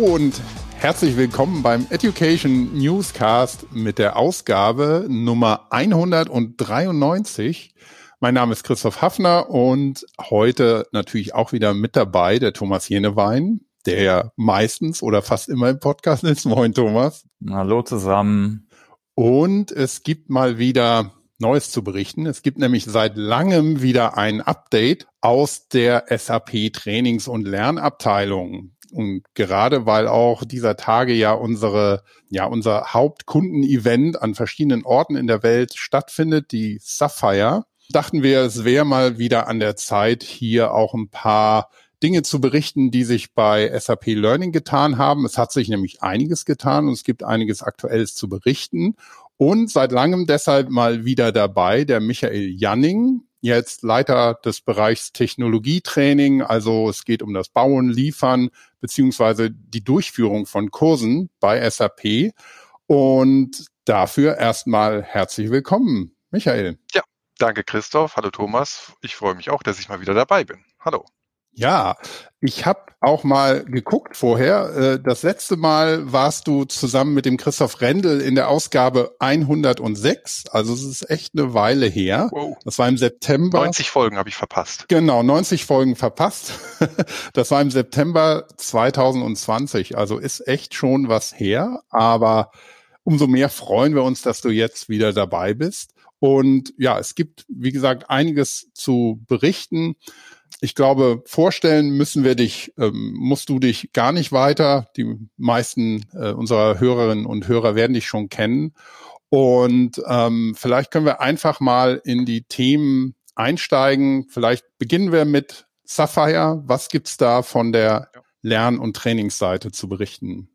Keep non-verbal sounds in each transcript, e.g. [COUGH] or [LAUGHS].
Hallo und herzlich willkommen beim Education Newscast mit der Ausgabe Nummer 193. Mein Name ist Christoph Hafner und heute natürlich auch wieder mit dabei der Thomas Jenewein, der ja meistens oder fast immer im Podcast ist. Moin Thomas. Hallo zusammen. Und es gibt mal wieder Neues zu berichten. Es gibt nämlich seit langem wieder ein Update aus der SAP Trainings- und Lernabteilung. Und gerade weil auch dieser Tage ja unsere, ja, unser Hauptkundenevent an verschiedenen Orten in der Welt stattfindet, die Sapphire, dachten wir, es wäre mal wieder an der Zeit, hier auch ein paar Dinge zu berichten, die sich bei SAP Learning getan haben. Es hat sich nämlich einiges getan und es gibt einiges Aktuelles zu berichten. Und seit langem deshalb mal wieder dabei der Michael Janning, jetzt Leiter des Bereichs Technologietraining. Also es geht um das Bauen, Liefern beziehungsweise die Durchführung von Kursen bei SAP. Und dafür erstmal herzlich willkommen, Michael. Ja, danke Christoph. Hallo Thomas. Ich freue mich auch, dass ich mal wieder dabei bin. Hallo. Ja, ich habe auch mal geguckt vorher. Äh, das letzte Mal warst du zusammen mit dem Christoph Rendel in der Ausgabe 106. Also es ist echt eine Weile her. Wow. Das war im September. 90 Folgen habe ich verpasst. Genau, 90 Folgen verpasst. [LAUGHS] Das war im September 2020. Also ist echt schon was her. Aber umso mehr freuen wir uns, dass du jetzt wieder dabei bist. Und ja, es gibt, wie gesagt, einiges zu berichten ich glaube, vorstellen müssen wir dich, ähm, musst du dich gar nicht weiter. Die meisten äh, unserer Hörerinnen und Hörer werden dich schon kennen. Und ähm, vielleicht können wir einfach mal in die Themen einsteigen. Vielleicht beginnen wir mit Sapphire. Was gibt's da von der Lern- und Trainingsseite zu berichten?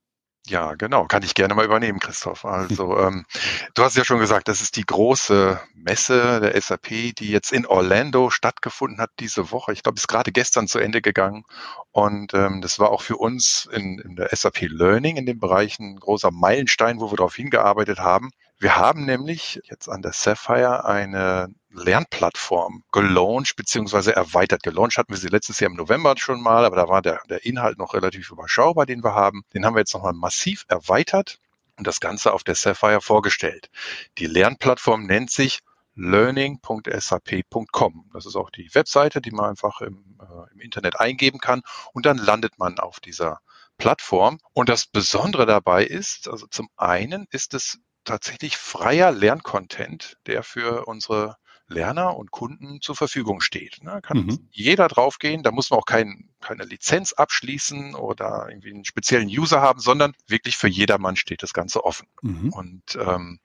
Ja, genau, kann ich gerne mal übernehmen, Christoph. Also [LAUGHS] ähm, du hast ja schon gesagt, das ist die große Messe der SAP, die jetzt in Orlando stattgefunden hat diese Woche. Ich glaube, ist gerade gestern zu Ende gegangen. Und ähm, das war auch für uns in, in der SAP Learning in dem Bereich ein großer Meilenstein, wo wir darauf hingearbeitet haben. Wir haben nämlich jetzt an der Sapphire eine Lernplattform gelauncht beziehungsweise erweitert. Gelauncht hatten wir sie letztes Jahr im November schon mal, aber da war der, der Inhalt noch relativ überschaubar, den wir haben. Den haben wir jetzt nochmal massiv erweitert und das Ganze auf der Sapphire vorgestellt. Die Lernplattform nennt sich learning.sap.com. Das ist auch die Webseite, die man einfach im, äh, im Internet eingeben kann und dann landet man auf dieser Plattform. Und das Besondere dabei ist, also zum einen ist es tatsächlich freier Lerncontent, der für unsere Lerner und Kunden zur Verfügung steht. Da ne? kann mhm. jeder draufgehen, da muss man auch kein, keine Lizenz abschließen oder irgendwie einen speziellen User haben, sondern wirklich für jedermann steht das Ganze offen. Mhm. Und ähm,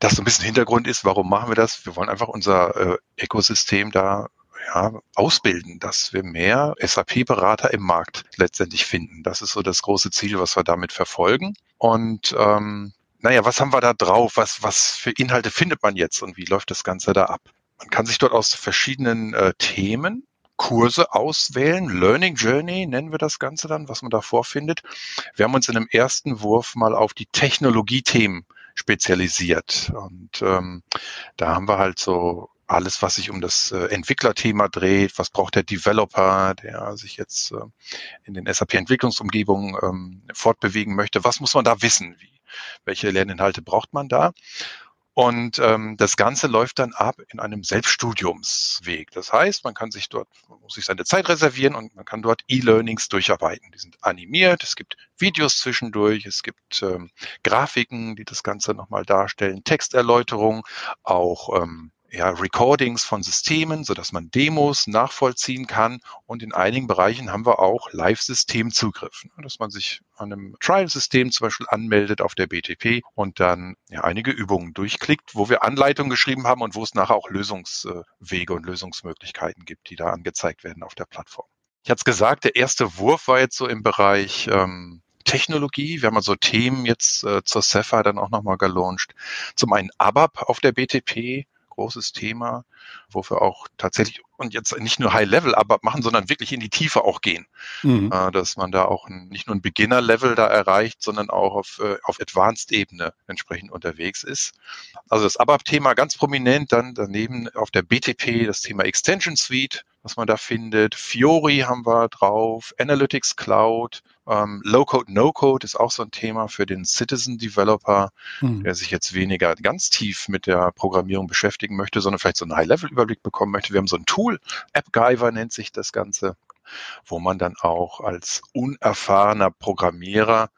das so ein bisschen Hintergrund ist, warum machen wir das? Wir wollen einfach unser äh, Ökosystem da ja, ausbilden, dass wir mehr SAP-Berater im Markt letztendlich finden. Das ist so das große Ziel, was wir damit verfolgen. Und ähm, naja, was haben wir da drauf? Was, was für Inhalte findet man jetzt und wie läuft das Ganze da ab? Man kann sich dort aus verschiedenen äh, Themen Kurse auswählen. Learning Journey nennen wir das Ganze dann, was man da vorfindet. Wir haben uns in einem ersten Wurf mal auf die Technologiethemen spezialisiert. Und ähm, da haben wir halt so alles, was sich um das äh, Entwicklerthema dreht, was braucht der Developer, der sich jetzt äh, in den SAP-Entwicklungsumgebungen ähm, fortbewegen möchte, was muss man da wissen, wie welche Lerninhalte braucht man da. Und ähm, das Ganze läuft dann ab in einem Selbststudiumsweg. Das heißt, man kann sich dort, man muss sich seine Zeit reservieren und man kann dort E-Learnings durcharbeiten. Die sind animiert, es gibt Videos zwischendurch, es gibt ähm, Grafiken, die das Ganze nochmal darstellen, Texterläuterungen, auch ähm, ja, Recordings von Systemen, so dass man Demos nachvollziehen kann. Und in einigen Bereichen haben wir auch Live-Systemzugriff, ne, dass man sich an einem Trial-System zum Beispiel anmeldet auf der BTP und dann ja, einige Übungen durchklickt, wo wir Anleitungen geschrieben haben und wo es nachher auch Lösungswege und Lösungsmöglichkeiten gibt, die da angezeigt werden auf der Plattform. Ich hatte es gesagt, der erste Wurf war jetzt so im Bereich ähm, Technologie. Wir haben also Themen jetzt äh, zur Sapphire dann auch nochmal gelauncht. Zum einen ABAP auf der BTP, großes Thema, wo wir auch tatsächlich und jetzt nicht nur High-Level aber machen, sondern wirklich in die Tiefe auch gehen. Mhm. Äh, dass man da auch ein, nicht nur ein Beginner-Level da erreicht, sondern auch auf, äh, auf Advanced-Ebene entsprechend unterwegs ist. Also das ABAP-Thema ganz prominent, dann daneben auf der BTP das Thema Extension Suite, was man da findet. Fiori haben wir drauf, Analytics Cloud, Ähm, Low-Code, No-Code ist auch so ein Thema für den Citizen-Developer, mhm. der sich jetzt weniger ganz tief mit der Programmierung beschäftigen möchte, sondern vielleicht so einen High-Level-Überblick bekommen möchte. Wir haben so ein Tool, AppGyver nennt sich das Ganze, wo man dann auch als unerfahrener Programmierer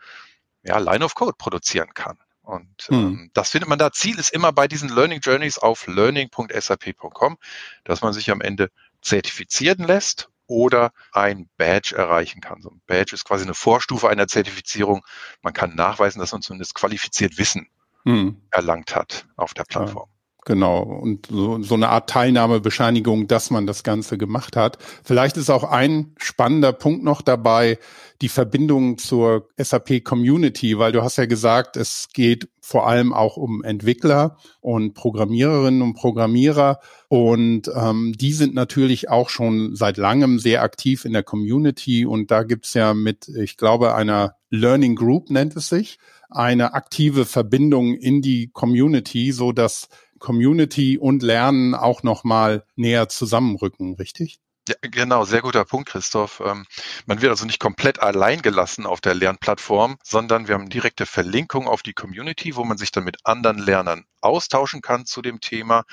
ja, Line of Code produzieren kann. Und hm. ähm, das findet man da. Ziel ist immer bei diesen Learning Journeys auf learning.sap.com, dass man sich am Ende zertifizieren lässt oder ein Badge erreichen kann. So ein Badge ist quasi eine Vorstufe einer Zertifizierung. Man kann nachweisen, dass man zumindest qualifiziert Wissen hm. erlangt hat auf der Plattform. Genau, und so, so eine Art Teilnahmebescheinigung, dass man das Ganze gemacht hat. Vielleicht ist auch ein spannender Punkt noch dabei, die Verbindung zur SAP Community, weil du hast ja gesagt, es geht vor allem auch um Entwickler und Programmiererinnen und Programmierer. Und ähm, die sind natürlich auch schon seit langem sehr aktiv in der Community. Und da gibt's ja mit, ich glaube, einer Learning Group nennt es sich, eine aktive Verbindung in die Community, so dass Community und Lernen auch noch mal näher zusammenrücken, richtig? Ja, genau, sehr guter Punkt, Christoph. Ähm, man wird also nicht komplett allein gelassen auf der Lernplattform, sondern wir haben direkte Verlinkung auf die Community, wo man sich dann mit anderen Lernern austauschen kann zu dem Thema.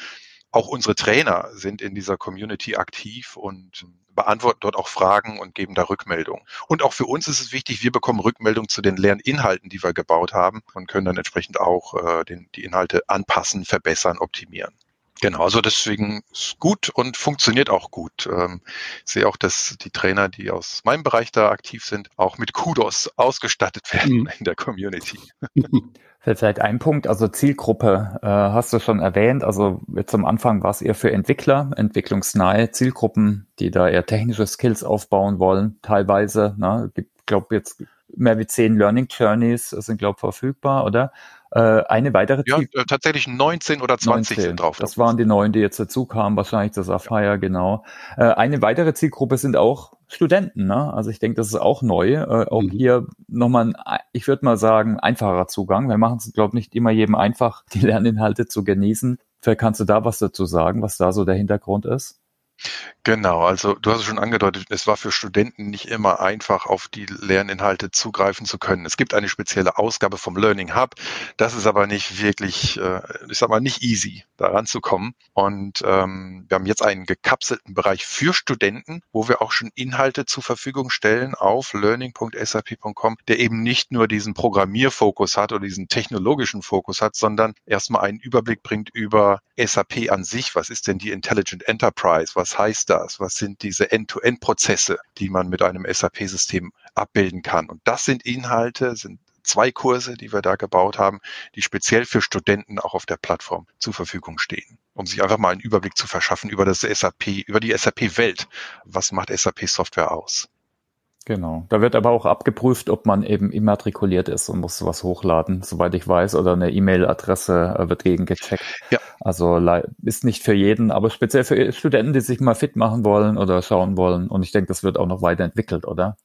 Auch unsere Trainer sind in dieser Community aktiv und beantworten dort auch Fragen und geben da Rückmeldungen. Und auch für uns ist es wichtig, wir bekommen Rückmeldung zu den Lerninhalten, die wir gebaut haben und können dann entsprechend auch äh, den, die Inhalte anpassen, verbessern, optimieren. Genau, also deswegen ist gut und funktioniert auch gut. Ähm, ich sehe auch, dass die Trainer, die aus meinem Bereich da aktiv sind, auch mit Kudos ausgestattet werden mhm. in der Community. [LAUGHS] Vielleicht ein Punkt, also Zielgruppe äh, hast du schon erwähnt. Also jetzt am Anfang war es eher für Entwickler, entwicklungsnahe Zielgruppen, die da eher technische Skills aufbauen wollen, teilweise. Ne? Ich glaube jetzt mehr wie zehn Learning Journeys sind, glaube ich, verfügbar, oder? Äh, eine weitere Ja, äh, tatsächlich 19 oder 20 19. sind drauf. Das waren die neuen, die jetzt dazu kamen, wahrscheinlich das Sapphire, ja. genau. Äh, eine weitere Zielgruppe sind auch Studenten, ne? Also ich denke, das ist auch neu. Auch mhm. hier nochmal ein, ich würde mal sagen, einfacher Zugang. Wir machen es, glaube ich, nicht immer jedem einfach, [LAUGHS] die Lerninhalte zu genießen. Vielleicht kannst du da was dazu sagen, was da so der Hintergrund ist? Genau, also du hast es schon angedeutet, es war für Studenten nicht immer einfach, auf die Lerninhalte zugreifen zu können. Es gibt eine spezielle Ausgabe vom Learning Hub. Das ist aber nicht wirklich, äh, ich sag mal, nicht easy, da ranzukommen. Und ähm, wir haben jetzt einen gekapselten Bereich für Studenten, wo wir auch schon Inhalte zur Verfügung stellen auf learning.sap.com, der eben nicht nur diesen Programmierfokus hat oder diesen technologischen Fokus hat, sondern erstmal einen Überblick bringt über SAP an sich. Was ist denn die Intelligent Enterprise? Was heißt das? Was sind diese End-to-End-Prozesse, die man mit einem SAP-System abbilden kann? Und das sind Inhalte, sind zwei Kurse, die wir da gebaut haben, die speziell für Studenten auch auf der Plattform zur Verfügung stehen, um sich einfach mal einen Überblick zu verschaffen über das SAP, über die SAP-Welt. Was macht SAP-Software aus? Genau. Da wird aber auch abgeprüft, ob man eben immatrikuliert ist und muss was hochladen, soweit ich weiß, oder eine E-Mail-Adresse äh, wird gegengecheckt. Ja. Also ist nicht für jeden, aber speziell für Studenten, die sich mal fit machen wollen oder schauen wollen. Und ich denke, das wird auch noch weiterentwickelt, oder?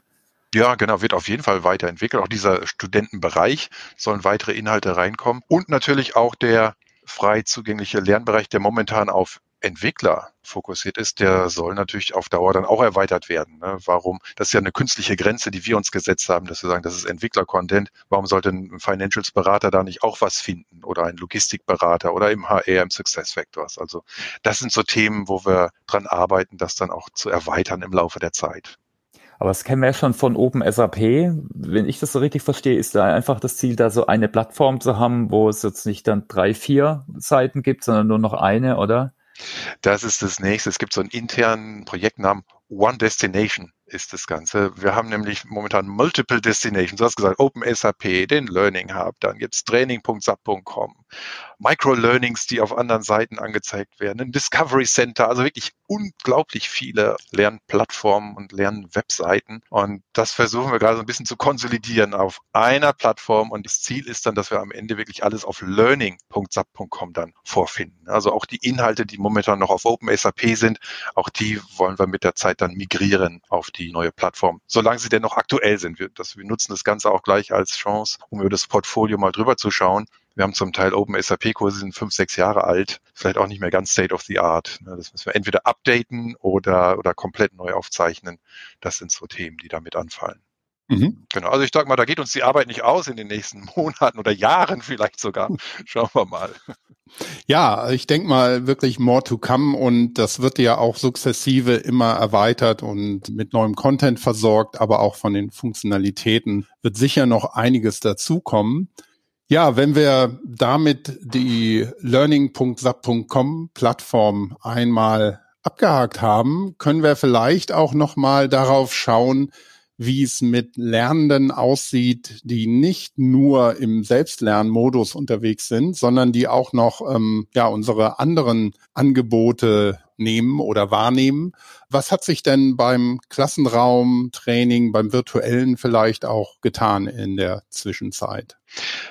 Ja, genau, wird auf jeden Fall weiterentwickelt. Auch dieser Studentenbereich sollen weitere Inhalte reinkommen. Und natürlich auch der frei zugängliche Lernbereich, der momentan auf Entwickler fokussiert ist, der soll natürlich auf Dauer dann auch erweitert werden. Ne? Warum? Das ist ja eine künstliche Grenze, die wir uns gesetzt haben, dass wir sagen, das ist Entwickler-Content. Warum sollte ein Financials-Berater da nicht auch was finden oder ein Logistikberater oder im HR, im Success Factors? Also das sind so Themen, wo wir dran arbeiten, das dann auch zu erweitern im Laufe der Zeit. Aber das kennen wir ja schon von OpenSAP. Wenn ich das so richtig verstehe, ist da einfach das Ziel, da so eine Plattform zu haben, wo es jetzt nicht dann drei, vier Seiten gibt, sondern nur noch eine, oder? Das ist das nächste. Es gibt so einen internen Projektnamen One Destination ist das Ganze. Wir haben nämlich momentan multiple destinations. Du hast gesagt, Open SAP, den Learning Hub, dann gibt's training.sap.com, Micro-Learnings, die auf anderen Seiten angezeigt werden, ein Discovery Center, also wirklich unglaublich viele Lernplattformen und Lernwebseiten. Und das versuchen wir gerade so ein bisschen zu konsolidieren auf einer Plattform. Und das Ziel ist dann, dass wir am Ende wirklich alles auf learning.sap.com dann vorfinden. Also auch die Inhalte, die momentan noch auf Open SAP sind, auch die wollen wir mit der Zeit dann migrieren auf die neue Plattform, solange sie denn noch aktuell sind. Wir, das, wir nutzen das Ganze auch gleich als Chance, um über das Portfolio mal drüber zu schauen. Wir haben zum Teil Open SAP-Kurse, sind fünf, sechs Jahre alt, vielleicht auch nicht mehr ganz State of the Art. Ne, das müssen wir entweder updaten oder, oder komplett neu aufzeichnen. Das sind so Themen, die damit anfallen. Mhm. Genau, also ich sage mal, da geht uns die Arbeit nicht aus in den nächsten [LAUGHS] Monaten oder Jahren vielleicht sogar. [LAUGHS] Schauen wir mal. Ja, ich denke mal wirklich more to come und das wird ja auch sukzessive immer erweitert und mit neuem Content versorgt, aber auch von den Funktionalitäten wird sicher noch einiges dazukommen. Ja, wenn wir damit die learning.sap.com Plattform einmal abgehakt haben, können wir vielleicht auch noch mal darauf schauen, wie es mit Lernenden aussieht, die nicht nur im Selbstlernmodus unterwegs sind, sondern die auch noch ähm, ja unsere anderen Angebote nehmen oder wahrnehmen. Was hat sich denn beim Klassenraumtraining, beim virtuellen vielleicht auch getan in der Zwischenzeit?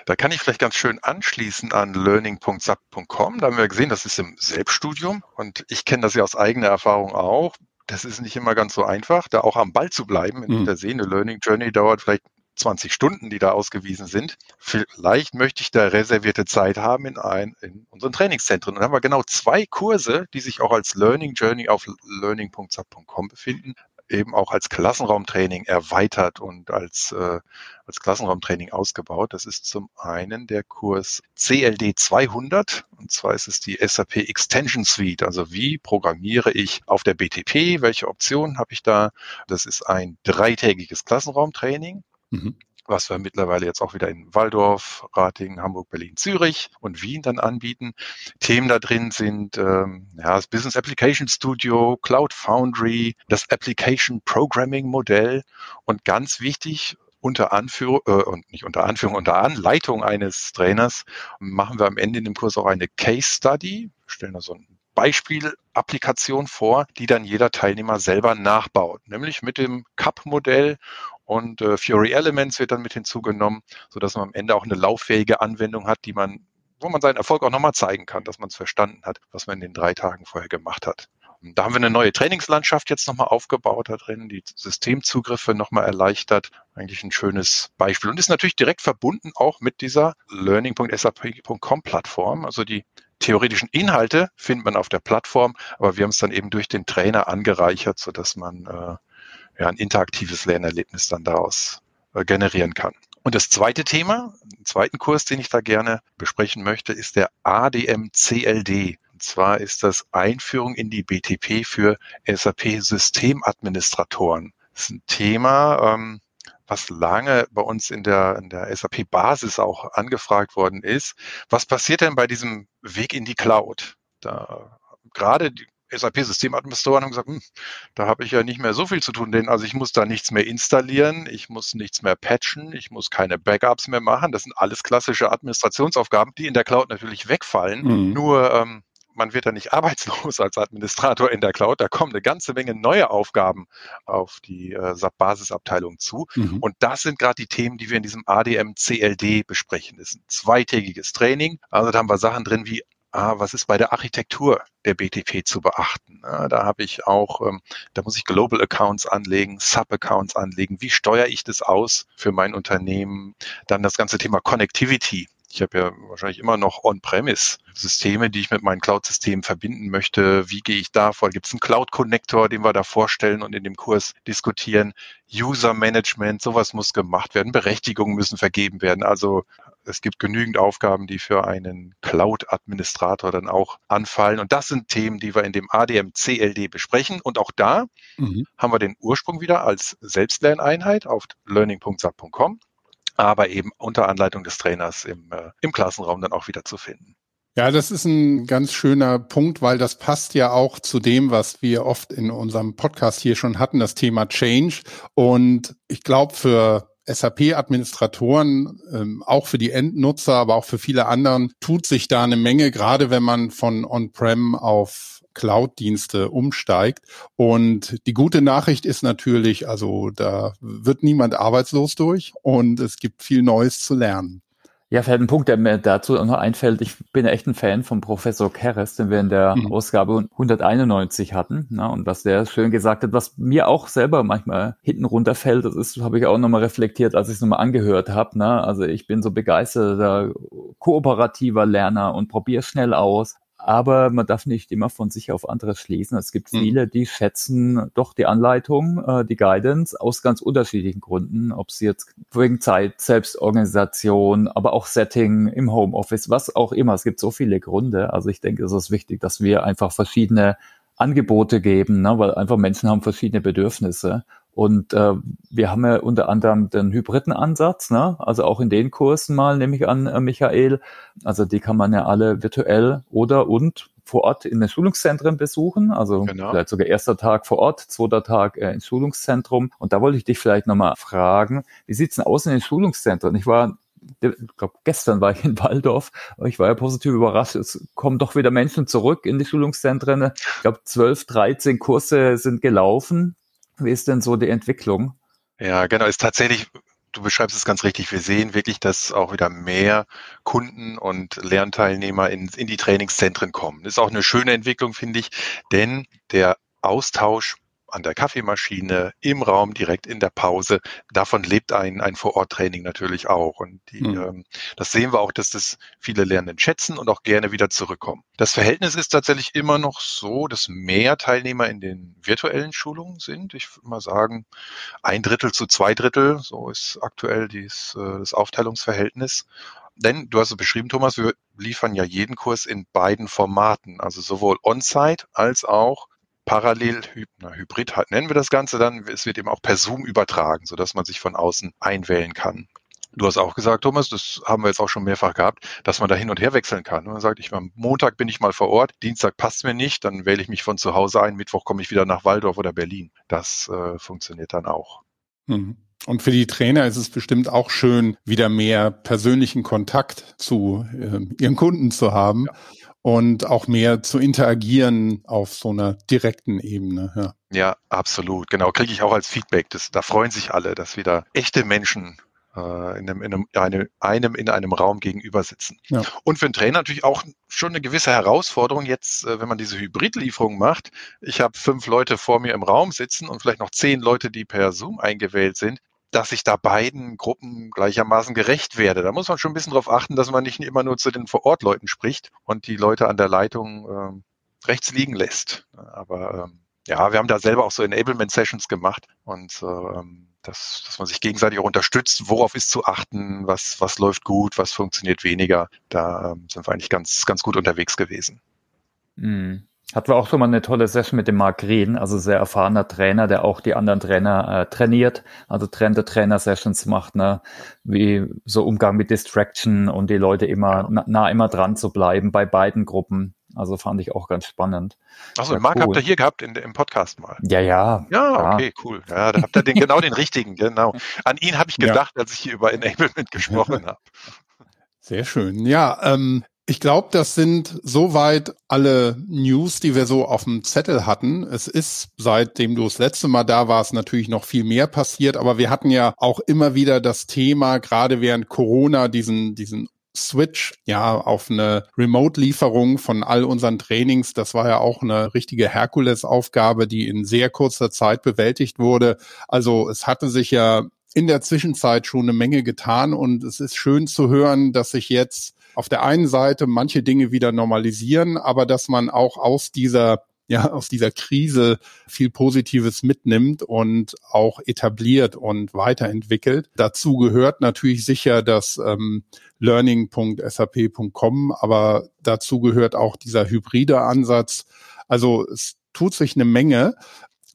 Da kann ich vielleicht ganz schön anschließen an learning.sap.com. Da haben wir gesehen, das ist im Selbststudium und ich kenne das ja aus eigener Erfahrung auch das ist nicht immer ganz so einfach, da auch am Ball zu bleiben in mhm. der See. Eine Learning Journey dauert vielleicht 20 Stunden, die da ausgewiesen sind. Vielleicht möchte ich da reservierte Zeit haben in, ein, in unseren Trainingszentren. Und dann haben wir genau zwei Kurse, die sich auch als Learning Journey auf learning.sub.com befinden eben auch als Klassenraumtraining erweitert und als, äh, als Klassenraumtraining ausgebaut. Das ist zum einen der Kurs CLD 200 und zwar ist es die SAP Extension Suite. Also wie programmiere ich auf der BTP? Welche Optionen habe ich da? Das ist ein dreitägiges Klassenraumtraining. Mhm was wir mittlerweile jetzt auch wieder in Waldorf, Ratingen, Hamburg, Berlin, Zürich und Wien dann anbieten. Themen da drin sind ähm, ja, das Business Application Studio, Cloud Foundry, das Application Programming Modell und ganz wichtig, unter Anführung, äh, und nicht unter Anführung, unter Anleitung eines Trainers machen wir am Ende in dem Kurs auch eine Case Study, stellen da so ein Beispiel-Applikation vor, die dann jeder Teilnehmer selber nachbaut, nämlich mit dem CAP-Modell und äh, Fury Elements wird dann mit hinzugenommen, so dass man am Ende auch eine lauffähige Anwendung hat, die man, wo man seinen Erfolg auch nochmal zeigen kann, dass man es verstanden hat, was man in den drei Tagen vorher gemacht hat. Da haben wir eine neue Trainingslandschaft jetzt nochmal aufgebaut da drin, die Systemzugriffe nochmal erleichtert. Eigentlich ein schönes Beispiel und ist natürlich direkt verbunden auch mit dieser learning.sap.com Plattform. Also die theoretischen Inhalte findet man auf der Plattform, aber wir haben es dann eben durch den Trainer angereichert, so dass man äh, ja, ein interaktives Lernerlebnis dann daraus äh, generieren kann. Und das zweite Thema, den zweiten Kurs, den ich da gerne besprechen möchte, ist der ADM CLD. Und zwar ist das Einführung in die BTP für SAP Systemadministratoren. Das ist ein Thema, ähm, was lange bei uns in der, in der SAP-Basis auch angefragt worden ist. Was passiert denn bei diesem Weg in die Cloud? Da gerade die SAP-Systemadministratoren haben gesagt, hm, da habe ich ja nicht mehr so viel zu tun, denn also ich muss da nichts mehr installieren, ich muss nichts mehr patchen, ich muss keine Backups mehr machen. Das sind alles klassische Administrationsaufgaben, die in der Cloud natürlich wegfallen. Mhm. Nur ähm, man wird da nicht [LAUGHS] arbeitslos als Administrator in der Cloud. Da kommen eine ganze Menge neue Aufgaben auf die äh, SAP-Basisabteilung zu. Mhm. Und das sind gerade die Themen, die wir in diesem ADM CLD besprechen. Das ist ein zweitägiges Training. Also da haben wir Sachen drin wie ah, was ist bei der Architektur der BTP zu beachten? Ja, da habe ich auch, ähm, da muss ich Global Accounts anlegen, Sub-Accounts anlegen. Wie steuere ich das aus für mein Unternehmen? Dann das ganze Thema Connectivity. Ich habe ja wahrscheinlich immer noch On-Premise-Systeme, die ich mit meinen Cloud-Systemen verbinden möchte. Wie gehe ich da vor? Gibt es einen Cloud-Connector, den wir da vorstellen und in dem Kurs diskutieren? User-Management, sowas muss gemacht werden. Berechtigungen müssen vergeben werden. Also es gibt genügend Aufgaben, die für einen Cloud-Administrator dann auch anfallen. Und das sind Themen, die wir in dem ADM CLD besprechen. Und auch da mhm. haben wir den Ursprung wieder als Selbstlerneinheit auf learning.sap.com, aber eben unter Anleitung des Trainers im, äh, im Klassenraum dann auch wieder zu finden. Ja, das ist ein ganz schöner Punkt, weil das passt ja auch zu dem, was wir oft in unserem Podcast hier schon hatten, das Thema Change. Und ich glaube, für SAP-Administratoren, ähm, auch für die Endnutzer, aber auch für viele anderen, tut sich da eine Menge, gerade wenn man von On-Prem auf Cloud-Dienste umsteigt. Und die gute Nachricht ist natürlich, also da wird niemand arbeitslos durch und es gibt viel Neues zu lernen. Ja, vielleicht ein Punkt, der mir dazu noch einfällt. Ich bin echt ein Fan von Professor Keres, den wir in der mhm. Ausgabe 191 hatten. Na, und was der schön gesagt hat, was mir auch selber manchmal hinten runterfällt, das ist, habe ich auch nochmal reflektiert, als ich es nochmal angehört habe. Na, also ich bin so begeisterter kooperativer Lerner und probiere schnell aus aber man darf nicht immer von sich auf anderes schließen. Es gibt hm. viele, die schätzen doch die Anleitung, äh, die Guidance aus ganz unterschiedlichen Gründen, ob sie jetzt wegen Zeit, Selbstorganisation, aber auch Setting im Homeoffice, was auch immer. Es gibt so viele Gründe. Also ich denke, es ist wichtig, dass wir einfach verschiedene Angebote geben, ne? weil einfach Menschen haben verschiedene Bedürfnisse. Und äh, wir haben ja unter anderem den hybriden Ansatz, ne? also auch in den Kursen mal, nehme ich an, äh, Michael. Also die kann man ja alle virtuell oder und vor Ort in den Schulungszentren besuchen. Also genau. vielleicht sogar erster Tag vor Ort, zweiter Tag äh, ins Schulungszentrum. Und da wollte ich dich vielleicht nochmal fragen, wie sieht's denn aus in den Schulungszentren? Ich war ich glaube, gestern war ich in Waldorf, ich war ja positiv überrascht. Es kommen doch wieder Menschen zurück in die Schulungszentren. Ich glaube, 12, 13 Kurse sind gelaufen. Wie ist denn so die Entwicklung? Ja, genau, ist tatsächlich, du beschreibst es ganz richtig. Wir sehen wirklich, dass auch wieder mehr Kunden und Lernteilnehmer in, in die Trainingszentren kommen. Das ist auch eine schöne Entwicklung, finde ich, denn der Austausch an der Kaffeemaschine, im Raum, direkt in der Pause. Davon lebt ein, ein Vor-Ort-Training natürlich auch. Und die, mhm. ähm, das sehen wir auch, dass das viele Lernenden schätzen und auch gerne wieder zurückkommen. Das Verhältnis ist tatsächlich immer noch so, dass mehr Teilnehmer in den virtuellen Schulungen sind. Ich würde mal sagen, ein Drittel zu zwei Drittel, so ist aktuell dies, äh, das Aufteilungsverhältnis. Denn du hast es beschrieben, Thomas, wir liefern ja jeden Kurs in beiden Formaten, also sowohl on-site als auch parallel, Hybrid nennen wir das Ganze dann, es wird eben auch per Zoom übertragen, sodass man sich von außen einwählen kann. Du hast auch gesagt, Thomas, das haben wir jetzt auch schon mehrfach gehabt, dass man da hin und her wechseln kann. Und man sagt, ich am Montag bin ich mal vor Ort, Dienstag passt mir nicht, dann wähle ich mich von zu Hause ein, Mittwoch komme ich wieder nach Waldorf oder Berlin. Das äh, funktioniert dann auch. Mhm. Und für die Trainer ist es bestimmt auch schön, wieder mehr persönlichen Kontakt zu äh, ihren Kunden zu haben. Ja und auch mehr zu interagieren auf so einer direkten Ebene. Ja, ja absolut. Genau, kriege ich auch als Feedback. Das, da freuen sich alle, dass wieder echte Menschen äh, in, einem, in einem, eine, einem in einem Raum gegenüber sitzen. Ja. Und für einen Trainer natürlich auch schon eine gewisse Herausforderung jetzt, äh, wenn man diese Hybridlieferung macht. Ich habe fünf Leute vor mir im Raum sitzen und vielleicht noch zehn Leute, die per Zoom eingewählt sind dass ich da beiden Gruppen gleichermaßen gerecht werde. Da muss man schon ein bisschen darauf achten, dass man nicht immer nur zu den Vorortleuten spricht und die Leute an der Leitung äh, rechts liegen lässt. Aber ähm, ja, wir haben da selber auch so Enablement-Sessions gemacht und ähm, dass, dass man sich gegenseitig auch unterstützt, worauf ist zu achten, was, was läuft gut, was funktioniert weniger. Da ähm, sind wir eigentlich ganz, ganz gut unterwegs gewesen. Mhm. Hatten wir auch schon mal eine tolle Session mit dem Marc Green, also sehr erfahrener Trainer, der auch die anderen Trainer äh, trainiert, also Trainer-Trainer-Sessions macht, ne, wie so Umgang mit Distraction und die Leute immer nah, nah immer dran zu bleiben bei beiden Gruppen. Also fand ich auch ganz spannend. Achso, den Marc cool. habt ihr hier gehabt in, im Podcast mal. Ja, ja. Ja, okay, cool. Ja, da habt ihr den, genau den richtigen, genau. An ihn habe ich gedacht, ja. als ich hier über Enablement gesprochen [LAUGHS] habe. Sehr schön. Ja, ähm, ich glaube, das sind soweit alle News, die wir so auf dem Zettel hatten. Es ist, seitdem du das letzte Mal da warst, natürlich noch viel mehr passiert, aber wir hatten ja auch immer wieder das Thema, gerade während Corona, diesen, diesen Switch ja auf eine Remote-Lieferung von all unseren Trainings. Das war ja auch eine richtige Herkulesaufgabe, die in sehr kurzer Zeit bewältigt wurde. Also es hatte sich ja in der Zwischenzeit schon eine Menge getan und es ist schön zu hören, dass sich jetzt auf der einen Seite manche Dinge wieder normalisieren, aber dass man auch aus dieser ja, aus dieser Krise viel Positives mitnimmt und auch etabliert und weiterentwickelt. Dazu gehört natürlich sicher das ähm, learning.sap.com, aber dazu gehört auch dieser hybride Ansatz. Also es tut sich eine Menge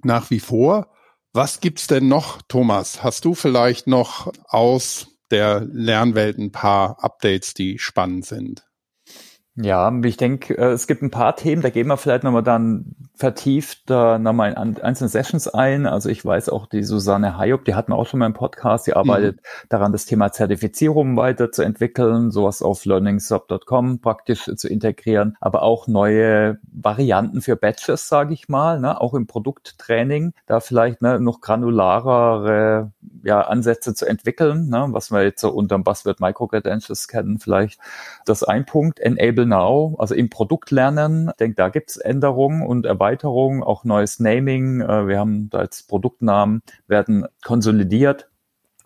nach wie vor. Was gibt's denn noch, Thomas? Hast du vielleicht noch aus der Lernwelt ein paar Updates, die spannend sind. Ja, ich denke, äh, es gibt ein paar Themen, da gehen wir vielleicht nochmal dann vertieft äh, nochmal in einzelne Sessions ein. Also ich weiß auch, die Susanne Hayop, die hatten auch schon mal im Podcast, die arbeitet mhm. daran, das Thema Zertifizierung weiterzuentwickeln, sowas auf learningsub.com praktisch zu integrieren, aber auch neue Varianten für Batches, sage ich mal, ne? auch im Produkttraining, da vielleicht ne, noch granularere ja, Ansätze zu entwickeln, ne? was wir jetzt so unter dem Buzzword Microcredentials kennen vielleicht. Das ein Punkt, Enable Now, also im Produktlernen, ich denke, da gibt's Änderungen und Erweiterungen Erweiterung, auch neues Naming. Äh, wir haben da als Produktnamen werden konsolidiert.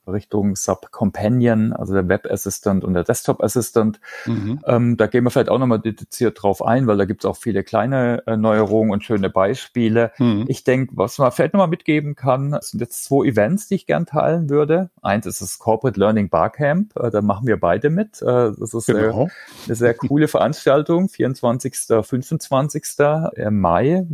Richtung Sub Companion, also der Web Assistant und der Desktop Assistant. Mhm. Ähm, da gehen wir vielleicht auch nochmal dediziert drauf ein, weil da gibt es auch viele kleine äh, Neuerungen und schöne Beispiele. Mhm. Ich denke, was man vielleicht nochmal mitgeben kann, sind jetzt zwei Events, die ich gern teilen würde. Eins ist das Corporate Learning Barcamp, äh, da machen wir beide mit. Äh, das ist genau. äh, eine sehr coole Veranstaltung, 24. 25. Mai.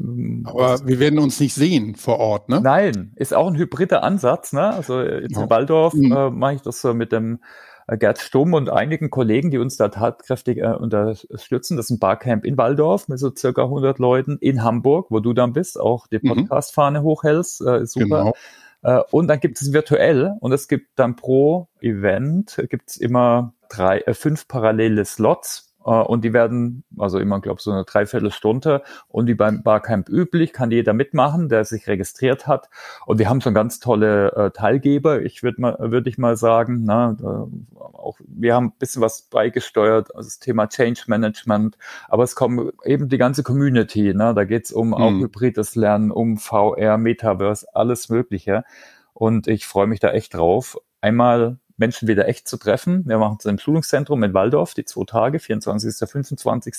Aber wir werden uns nicht sehen vor Ort, ne? Nein, ist auch ein hybrider Ansatz, ne? Also jetzt ja. in Waldorf mhm. äh, mache ich das so mit dem äh, Gerd Stumm und einigen Kollegen, die uns da tatkräftig äh, unterstützen. Das ist ein Barcamp in Waldorf mit so circa 100 Leuten in Hamburg, wo du dann bist, auch die mhm. Podcast-Fahne hochhältst. Äh, super. Genau. Äh, und dann gibt es virtuell und es gibt dann pro Event gibt's immer drei, äh, fünf parallele Slots äh, und die werden, also immer, glaube so eine Dreiviertelstunde. Und wie beim Barcamp üblich, kann jeder mitmachen, der sich registriert hat. Und wir haben schon ganz tolle äh, Teilgeber. Ich würde mal, würde ich mal sagen, na, äh, auch wir haben ein bisschen was beigesteuert, also das Thema Change Management. Aber es kommt eben die ganze Community. Ne? Da geht's um mhm. auch hybrides Lernen, um VR, Metaverse, alles Mögliche. Und ich freue mich da echt drauf. Einmal Menschen wieder echt zu treffen. Wir machen es im Schulungszentrum in Waldorf, die zwei Tage, 24., 25.,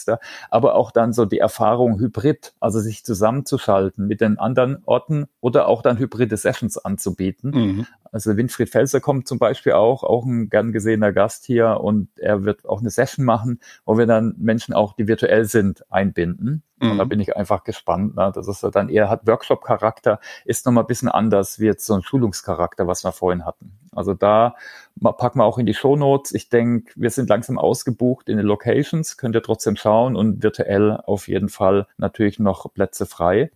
aber auch dann so die Erfahrung Hybrid, also sich zusammenzuschalten mit den anderen Orten oder auch dann hybride Sessions anzubieten. Mhm. Also Winfried Felser kommt zum Beispiel auch, auch ein gern gesehener Gast hier und er wird auch eine Session machen, wo wir dann Menschen auch, die virtuell sind, einbinden. Und da mhm. bin ich einfach gespannt. Ne? Das ist dann eher hat Workshop-Charakter, ist nochmal ein bisschen anders wie jetzt so ein Schulungscharakter, was wir vorhin hatten. Also da packen wir auch in die Show Notes. Ich denke, wir sind langsam ausgebucht in den Locations, könnt ihr trotzdem schauen und virtuell auf jeden Fall natürlich noch Plätze frei.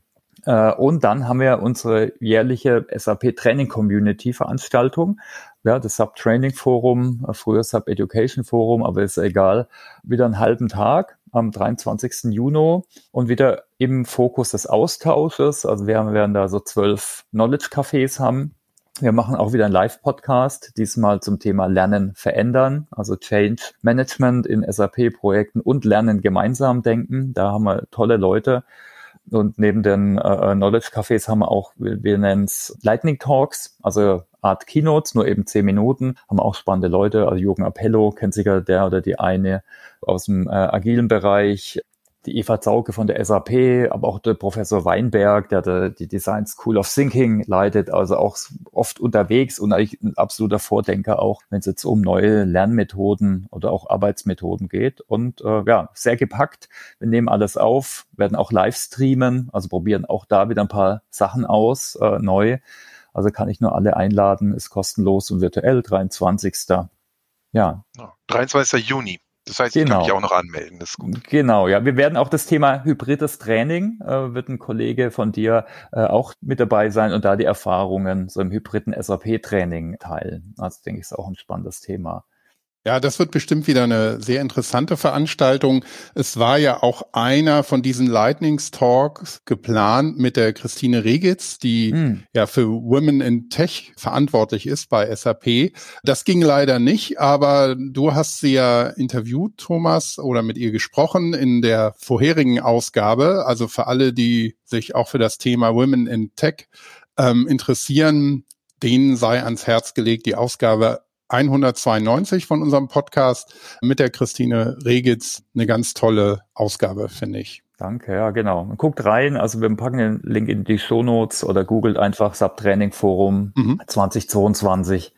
Äh, und dann haben wir unsere jährliche SAP Training Community Veranstaltung. Ja, das Sub Training Forum, äh, früher Sub Education Forum, aber ist egal. Wieder einen halben Tag am 23. Juni und wieder im Fokus des Austausches. Also wir werden da so zwölf Knowledge Cafés haben. Wir machen auch wieder einen Live-Podcast, diesmal zum Thema Lernen verändern, also Change Management in SAP-Projekten und Lernen gemeinsam denken. Da haben wir tolle Leute und neben den äh, Knowledge Cafés haben wir auch, wir, wir nennen es Lightning Talks, also Art Keynotes, nur eben zehn Minuten, haben auch spannende Leute. Also Jürgen Appello kennt sicher der oder die eine aus dem äh, agilen Bereich die Eva Zauke von der SAP, aber auch der Professor Weinberg, der die Design School of Thinking leitet, also auch oft unterwegs und eigentlich ein absoluter Vordenker auch, wenn es jetzt um neue Lernmethoden oder auch Arbeitsmethoden geht. Und äh, ja, sehr gepackt. Wir nehmen alles auf, werden auch live streamen, also probieren auch da wieder ein paar Sachen aus, äh, neu. Also kann ich nur alle einladen, ist kostenlos und virtuell, 23. Ja. 23. Juni. Das heißt, genau. ich kann mich genau. auch noch anmelden. Das ist gut. Genau, ja. Wir werden auch das Thema hybrides Training, äh, wird ein Kollege von dir äh, auch mit dabei sein und da die Erfahrungen so im hybriden SAP-Training teilen. Also denke ich, ist auch ein spannendes Thema. Ja, das wird bestimmt wieder eine sehr interessante Veranstaltung. Es war ja auch einer von diesen Lightnings Talks geplant mit der Christine Regitz, die hm. ja für Women in Tech verantwortlich ist bei SAP. Das ging leider nicht, aber du hast sie ja interviewt, Thomas, oder mit ihr gesprochen in der vorherigen Ausgabe. Also für alle, die sich auch für das Thema Women in Tech ähm, interessieren, denen sei ans Herz gelegt, die Ausgabe 192 von unserem Podcast mit der Christine Regitz. Eine ganz tolle Ausgabe, finde ich. Danke, ja, genau. Guckt rein, also wir packen den Link in die Show Notes oder googelt einfach Subtraining Forum mhm. 2022.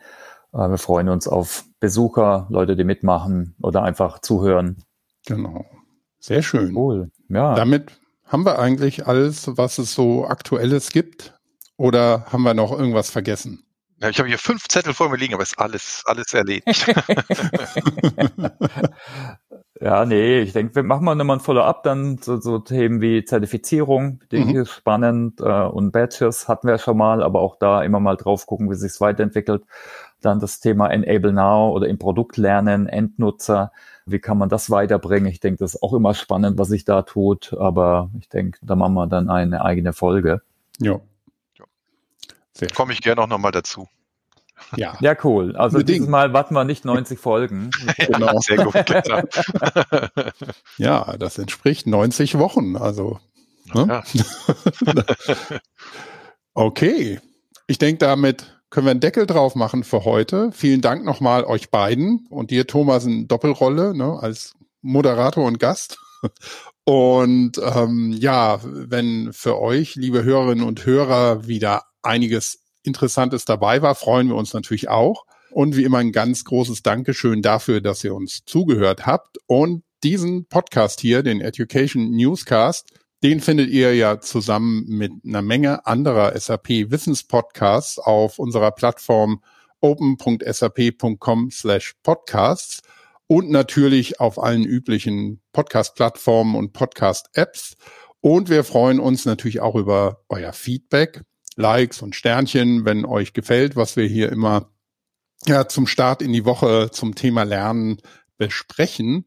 Äh, wir freuen uns auf Besucher, Leute, die mitmachen oder einfach zuhören. Genau. Sehr schön. Cool. Ja. Damit haben wir eigentlich alles, was es so aktuelles gibt. Oder haben wir noch irgendwas vergessen? Ja, ich habe hier fünf Zettel vor mir liegen, aber ist alles, alles erledigt. [LAUGHS] [LAUGHS] ja, nee, ich denke, wir machen mal nochmal ein Follow-up, dann so, so Themen wie Zertifizierung, denke mhm. ich, spannend, äh, und Badges hatten wir schon mal, aber auch da immer mal drauf gucken, wie sich weiterentwickelt. Dann das Thema Enable Now oder im Produkt lernen, Endnutzer, wie kann man das weiterbringen? Ich denke, das ist auch immer spannend, was sich da tut, aber ich denke, da machen wir dann eine eigene Folge. Ja. Komme ich gerne auch nochmal dazu. Ja. ja, cool. Also Bedingt. dieses Mal warten wir nicht 90 Folgen. genau. [LAUGHS] Ja, sehr gut. [LAUGHS] ja, das entspricht 90 Wochen. Also. Ne? Ja. [LAUGHS] okay. Ich denke, damit können wir einen Deckel drauf machen für heute. Vielen Dank nochmal euch beiden und dir, Thomas, in Doppelrolle ne, als Moderator und Gast. Und ähm, ja, wenn für euch, liebe Hörerinnen und Hörer, wieder einiges Interessantes dabei war, freuen wir uns natürlich auch. Und wie immer ein ganz großes Dankeschön dafür, dass ihr uns zugehört habt. Und diesen Podcast hier, den Education Newscast, den findet ihr ja zusammen mit einer Menge anderer SAP Wissenspodcasts auf unserer Plattform open.sap.com slash podcasts und natürlich auf allen üblichen Podcast-Plattformen und Podcast-Apps. Und wir freuen uns natürlich auch über euer Feedback, Likes und Sternchen, wenn euch gefällt, was wir hier immer ja, zum Start in die Woche zum Thema Lernen besprechen.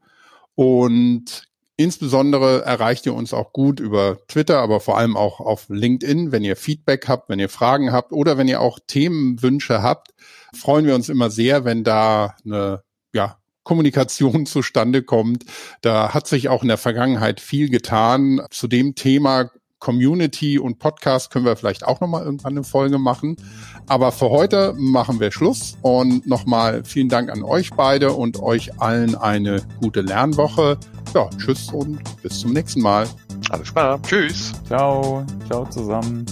Und insbesondere erreicht ihr uns auch gut über Twitter, aber vor allem auch auf LinkedIn. Wenn ihr Feedback habt, wenn ihr Fragen habt oder wenn ihr auch Themenwünsche habt, freuen wir uns immer sehr, wenn da eine ja, Kommunikation [LAUGHS] zustande kommt. Da hat sich auch in der Vergangenheit viel getan. Zu dem Thema Community und Podcast können wir vielleicht auch nochmal irgendwann eine Folge machen. Aber für heute machen wir Schluss und nochmal vielen Dank an euch beide und euch allen eine gute Lernwoche. Ja, tschüss und bis zum nächsten Mal. Alles klar. Tschüss. Ciao. Ciao zusammen.